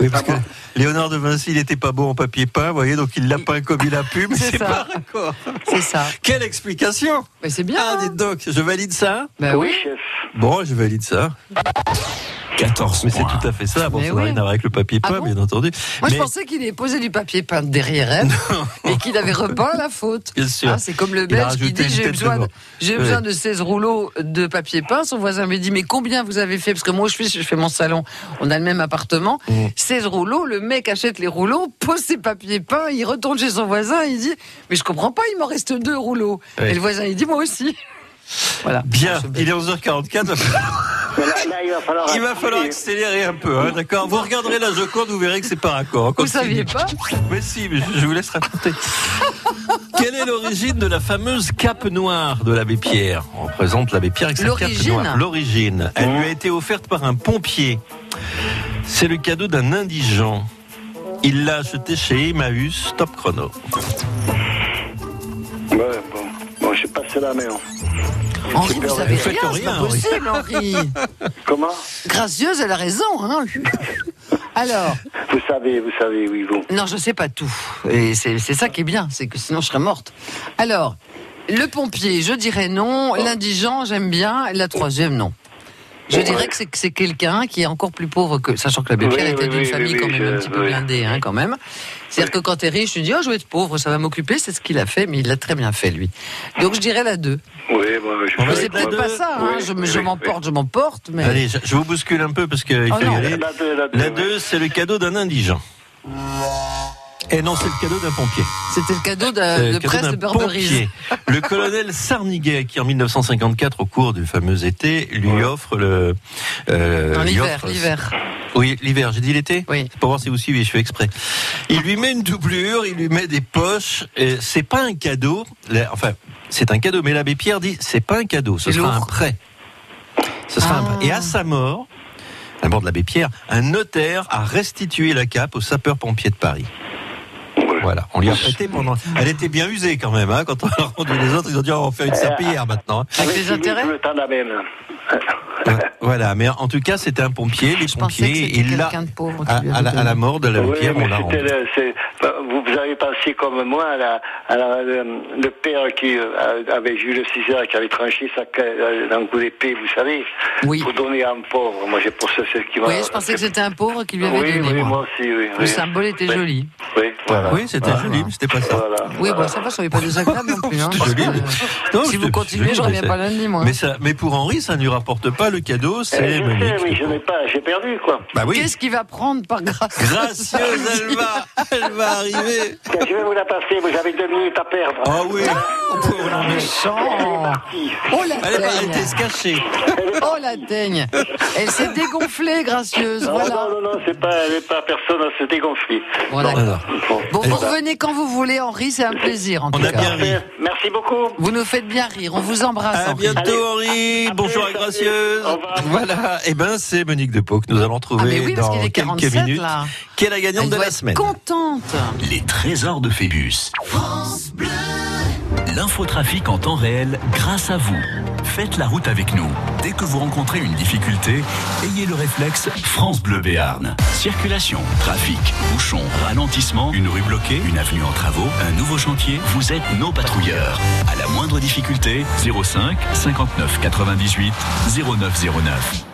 Oui, parce que Léonard de Vinci, il n'était pas beau en papier peint, vous voyez, donc il l'a peint comme il a pu, mais C'est pas raccord. C'est ça. Quelle explication Mais c'est bien. Ah, hein dites donc, je valide ça Bah oui. chef. Bon, je valide ça. 14 Mais c'est tout à fait ça. Bon, Mais ça n'a oui. rien à voir avec le papier Ah peint, bon bien entendu. Moi, je Mais- pensais qu'il avait posé du papier peint derrière elle (laughs) et qu'il avait repeint la faute. Bien sûr. Ah, c'est comme le Belge qui dit j'ai besoin, de, devant. j'ai Ouais. besoin de 16 rouleaux de papier peint. Son voisin me dit mais combien vous avez fait? Parce que moi je fais, je fais mon salon, on a le même appartement. Mmh. 16 rouleaux, le mec achète les rouleaux, pose ses papiers peints, il retourne chez son voisin, il dit mais je comprends pas, il m'en reste deux rouleaux. Ouais. Et le voisin il dit moi aussi. (laughs) Voilà. Bien, il est 11h44. Là, là, il va falloir. Il va falloir accélérer un peu, hein, d'accord Vous regarderez la Joconde, vous verrez que c'est pas raccord. Vous saviez pas Mais si, mais je je vous laisse raconter. Quelle est l'origine de la fameuse cape noire de l'abbé Pierre? On représente l'abbé Pierre avec sa cape noire. L'origine. Elle lui a été offerte par un pompier. C'est le cadeau d'un indigent. Il l'a acheté chez Emmaüs, top chrono. Ouais, bon. Bon, je passe la main. Henri, vous savez rien, c'est pas Henri. possible, Henri. (laughs) Comment? Gracieuse, elle a raison. Hein (laughs) Alors, Vous savez, vous savez, oui, vous. non, je sais pas tout. Et c'est c'est ça qui est bien, c'est que sinon je serais morte. Alors, le pompier, je dirais non. L'indigent, j'aime bien. La troisième, non. Je dirais que c'est que c'est quelqu'un qui est encore plus pauvre que, sachant que l'abbé Oui, Pierre était oui, d'une oui, famille oui, quand oui, même un je- petit peu oui. blindée, hein, quand même. C'est-à-dire que quand t'es riche, tu dis, oh, je vais être pauvre, ça va m'occuper, c'est ce qu'il a fait, mais il l'a très bien fait, lui. Donc je dirais la 2. Oui, je va Mais fais c'est peut-être pas ça, hein, je, me- oui, je oui, m'emporte, je m'emporte, mais. Allez, je, je vous bouscule un peu parce qu'il Oh faut non. y aller. La deux, la deux, La oui. 2, c'est le cadeau d'un indigent. Et non, c'est le cadeau d'un pompier. C'était le cadeau de, le de cadeau presse d'un de pompier. Le (laughs) colonel Sarniguet, qui en 1954, au cours du fameux été, lui offre le. euh, l'hiver, l'hiver. Oui, l'hiver. J'ai dit l'été. Oui. C'est pour voir si vous suivez. Je fais exprès. Il lui met une doublure, il lui met des poches. et C'est pas un cadeau. Enfin, c'est un cadeau. Mais l'abbé Pierre dit, c'est pas un cadeau. Ce sera un prêt. Ce sera un Ah. prêt. Et à sa mort, à la mort de l'abbé Pierre, un notaire a restitué la cape aux sapeurs-pompiers de Paris. Voilà, on lui a prêté pendant. Elle était bien usée quand même, hein, quand on a (laughs) rendu les autres, ils ont dit oh, on va faire une serpillière maintenant. hein. Avec si, intérêts Le. Ouais, Voilà, mais en tout cas, c'était un pompier, les Je pompiers, c'était il l'a. quelqu'un de pauvre qui À, à la, à la mort de l'abbé Oui, Pierre, on l'a le- vous, vous avez pensé comme moi à, la, à la- le, le père qui euh, avait Jules César qui avait tranché sa euh, d'un coup d'épée, vous savez, Oui. pour donner à un pauvre. Moi, j'ai pour ça c'est ce qui m'a. Oui, je pensais que c'était un pauvre qui lui avait oui, donné. oui, moi. moi aussi, oui. Le oui. symbole était Oui. joli. Oui, voilà. Oui, c'était Voilà. joli, mais c'était pas ça. Voilà. Oui, bon, ça va, ça n'est pas désagréable (laughs) non plus. Hein, joli, que, euh, Non, si vous continuez, je- reviens pas lundi, moi. Mais, ça, mais pour Henri, ça ne lui rapporte pas le cadeau, Eh, c'est je Monique. sais, oui, je n'ai pas, j'ai perdu, quoi. Bah oui. Qu'est-ce qu'il va prendre par grâce? Gracieuse, elle va, elle va arriver. Tiens, je vais vous la passer, vous avez deux minutes à perdre. Oh oui, oh, pauvre non, mais- Méchant Oh la Elle teigne était se cacher. Oh la teigne Elle s'est dégonflée, gracieuse, Non, voilà. non, non, non, c'est pas, elle n'est pas personne à se dégonfler. Bon, d'accord. Bon, Eh vous revenez quand vous voulez, Henri, c'est un plaisir en On tout a cas. bien ri. Merci beaucoup. Vous nous faites bien rire, on vous embrasse. À Henri. bientôt Henri, à bonjour à Gracieuse. Voilà, et ben c'est Monique Depot que nous allons Ah trouver mais oui, parce dans qu'il est quelques 47 minutes, là. qui est la gagnante Elle de la semaine. contente. Les trésors de Phébus. L'infotrafic en temps réel grâce à vous. Faites la route avec nous. Dès que vous rencontrez une difficulté, ayez le réflexe France Bleu Béarn. Circulation, trafic, bouchon, ralentissement, une rue bloquée, une avenue en travaux, un nouveau chantier, vous êtes nos patrouilleurs. À la moindre difficulté, 05 59 98 0909.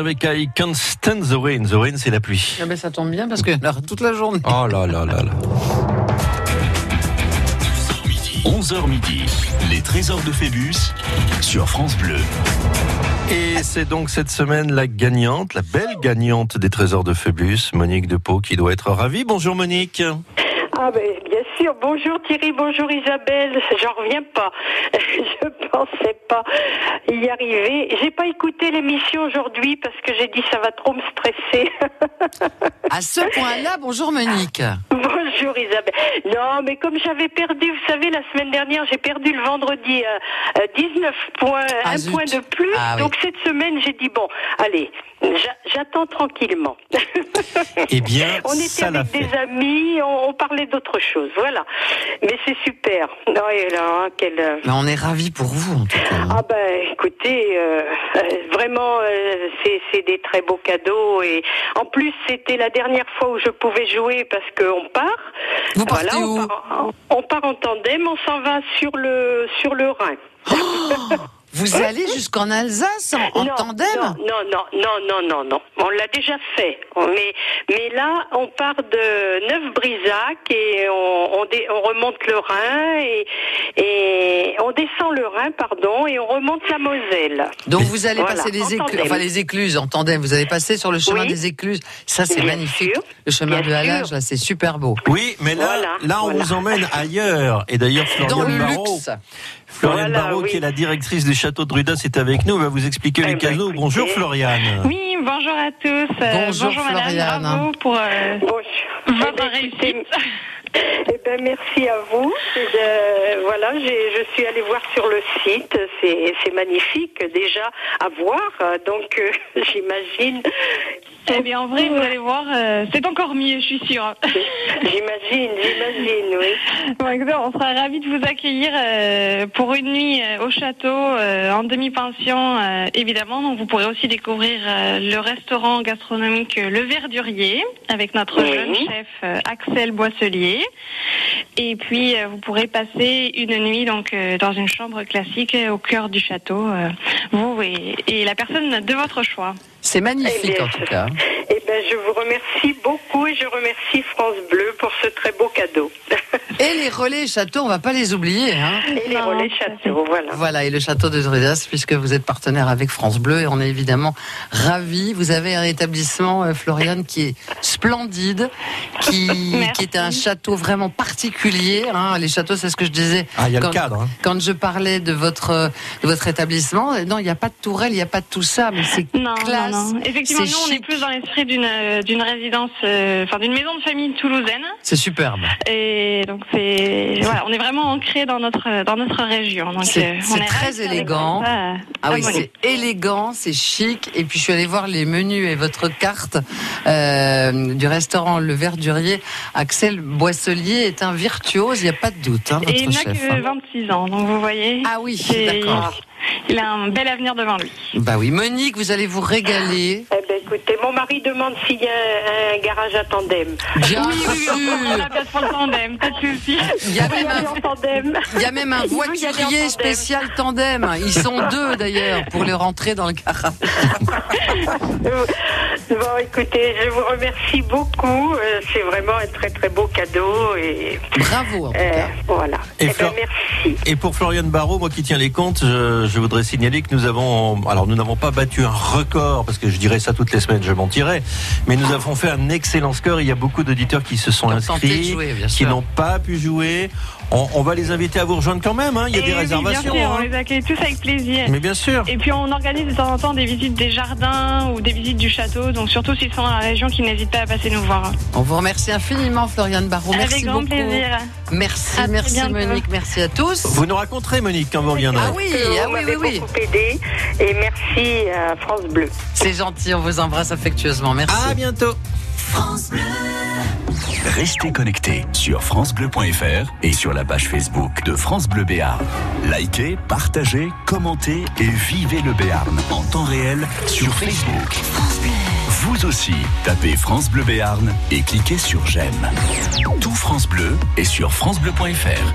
Avec I Can't Stand the Rain. The Rain, c'est la pluie. Ah ben, ça tombe bien parce que alors, toute la journée. Oh là là là là. 11h midi. Les trésors de Phébus sur France Bleu. Et c'est donc cette semaine la gagnante, la belle gagnante des trésors de Phébus, Monique Depot, qui doit être ravie. Bonjour Monique. Ah ben bien sûr. Bonjour Thierry, bonjour Isabelle. J'en reviens pas. (laughs) Je pensais pas y arriver. J'ai pas écouté l'émission aujourd'hui parce que j'ai dit ça va trop me stresser. À ce point-là, bonjour Monique. Bonjour Isabelle. Non, mais comme j'avais perdu, vous savez, la semaine dernière, j'ai perdu le vendredi euh, euh, 19 points, Ah, un zut. point de plus. Ah, oui. Donc cette semaine, j'ai dit bon, allez, j'a- j'attends tranquillement. Eh bien, (laughs) on était ça avec fait. des amis, on, on parlait d'autre chose, voilà. Mais c'est super. Non, et là, hein, quel, euh, Mais on est ravis pour vous en tout cas. Ah ben, écoutez, euh, euh, vraiment, euh, c'est c'est des très beaux cadeaux et en plus c'était la dernière fois où je pouvais jouer parce qu'on part. Vous partez on où? part, on part en tandem, on s'en va sur le sur le Rhin. Vous allez jusqu'en Alsace en, en non, tandem non, non, non, non, non, non. On l'a déjà fait. Mais, mais là, on part de Neuf-Brisac et on, on, dé- on remonte le Rhin et, et on descend le Rhin, pardon, et on remonte la Moselle. Donc vous allez Voilà, passer les enfin les écluses en tandem. Vous allez passer sur le chemin Oui. des écluses. Ça c'est magnifique. sûr. Le chemin Bien de Halage, là c'est super beau. Oui, mais là, Voilà, là on voilà. vous emmène ailleurs. Et d'ailleurs, Dans Florian le Barraud, luxe. Florian Voilà, Barraud, oui. qui est la directrice du château de Rudas, est avec nous. Elle va vous expliquer Eh les ben, cadeaux. Bonjour Floriane. Oui, bonjour à tous. Euh, Bonjour, madame, Floriane. bravo pour euh, Bon, eh votre ben, réussite. Eh ben, merci à vous. Euh, voilà, j'ai- je suis allée voir sur le site. C'est c'est magnifique déjà à voir. Donc, euh, (laughs) j'imagine. Eh bien, en vrai, vous allez voir, euh, c'est encore mieux, je suis sûre. J'imagine, j'imagine, oui. Bon, écoutez, on sera ravis de vous accueillir euh, pour une nuit euh, au château, euh, en demi-pension, euh, évidemment. Donc, vous pourrez aussi découvrir euh, le restaurant gastronomique Le Verdurier avec notre Oui. jeune chef euh, Axel Boisselier. Et puis, euh, vous pourrez passer une nuit donc euh, dans une chambre classique au cœur du château, euh, vous et, et la personne de votre choix. C'est magnifique Eh bien, en tout cas. Eh ben, je vous remercie beaucoup et je remercie France Bleu pour ce très beau cadeau. (laughs) Les relais châteaux, on va pas les oublier. Hein. Et les relais châteaux, voilà. Voilà, et le château de Drudas, puisque vous êtes partenaire avec France Bleu, et on est évidemment ravis. Vous avez un établissement, euh, Floriane, qui est splendide, qui, (laughs) est un château vraiment particulier. Hein. Les châteaux, c'est ce que je disais. Ah, il y a quand, le cadre. hein. quand je parlais de votre, de votre établissement, non, il n'y a pas de tourelle, il n'y a pas de tout ça, mais c'est Non, classe. non, non. Effectivement, c'est nous, on est plus dans l'esprit d'une euh, d'une résidence, euh, enfin d'une maison de famille toulousaine. C'est superbe. Et donc c'est voilà, on est vraiment ancré dans notre dans notre région. Donc C'est- euh, très élégant. euh, Ah oui, c'est élégant, c'est chic. Et puis je suis allée voir les menus et votre carte euh, du restaurant Le Verdurier. Axel Boisselier est un virtuose, il n'y a pas de doute, hein, Et il n'a que hein. 26 ans, donc vous voyez. Ah oui, d'accord. Il a un bel avenir devant lui. Bah oui, Monique, vous allez vous régaler. Eh ben, écoutez, mon mari demande s'il y a un, un garage à tandem. Bien oui, oui, oui, sûr. la place pour le tandem, pas de souci. Il y a Il même y a un, tandem. il y a même un voiturier spécial tandem. Ils sont deux d'ailleurs pour les rentrer dans le garage. (laughs) Bon, écoutez, je vous remercie beaucoup. Euh, C'est vraiment un très très beau cadeau et Bravo en tout euh, cas. voilà. Et Eh ben, Flor- merci. Et pour Florian Barraud, moi qui tiens les comptes, je, je voudrais signaler que nous avons, alors nous n'avons pas battu un record, parce que je dirais ça toutes les semaines, je mentirais, mais nous avons fait un excellent score. Il y a beaucoup d'auditeurs qui se sont inscrits, jouer, qui n'ont pas pu jouer. On, on va les inviter à vous rejoindre quand même, hein. il y a Et des oui, réservations. bien sûr, on hein. les accueille tous avec plaisir. Mais bien sûr. Et puis on organise de temps en temps des visites des jardins ou des visites du château, donc surtout s'ils sont dans la région, qu'ils n'hésitent pas à passer nous voir. On vous remercie infiniment, Floriane Barraud. Merci Avec grand beaucoup. plaisir. Merci, À merci. Monique, merci à tous. Vous nous raconterez, Monique, quand vous reviendrez. Ah oui, ah oui, oui, m'avez oui. beaucoup aidé et merci à France Bleu. C'est gentil, on vous embrasse affectueusement. Merci. À bientôt. Restez connectés sur francebleu.fr et sur la page Facebook de France Bleu Béarn. Likez, partagez, commentez et vivez le Béarn en temps réel sur Facebook. Vous aussi, tapez France Bleu Béarn et cliquez sur j'aime. Tout France Bleu est sur francebleu.fr.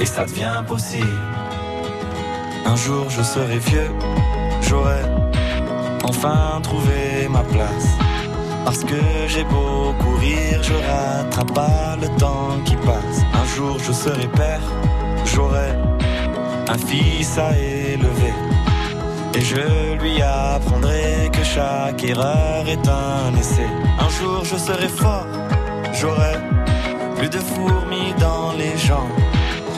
et ça devient possible. Un jour je serai vieux, j'aurai enfin trouvé ma place. Parce que j'ai beau courir, je rattrape pas le temps qui passe. Un jour je serai père, j'aurai un fils à élever. Et je lui apprendrai que chaque erreur est un essai. Un jour je serai fort, j'aurai plus de fourmis dans les jambes.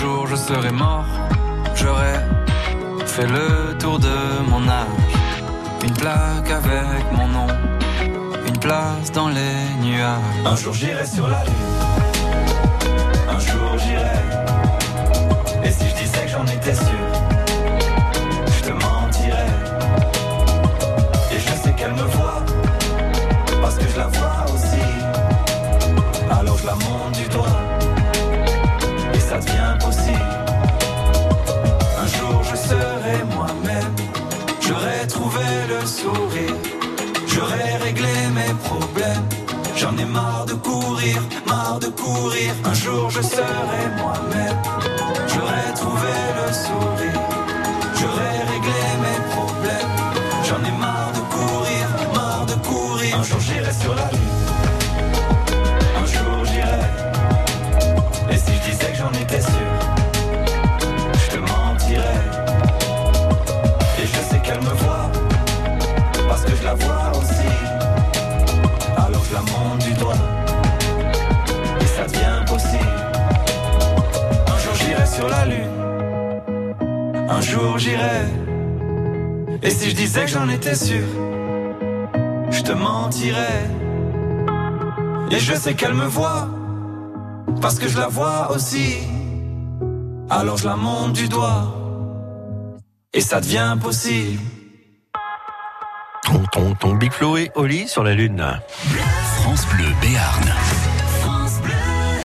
Un jour je serai mort, j'aurai fait le tour de mon âge. Une plaque avec mon nom, une place dans les nuages. Un jour j'irai sur la lune, un jour j'irai. Et si je disais que j'en étais sûr, je te mentirais. Et je sais qu'elle me voit, courir. Un jour je serai moi-même, j'aurai trouvé le sourire, sur la lune, un jour j'irai. Et si je disais que j'en étais sûr, je te mentirais. Et je sais qu'elle me voit, parce que je la vois aussi. Alors je la monte du doigt, et ça devient possible. Ton, ton, ton Big Flo et Oli sur la Lune. France Bleu Béarn.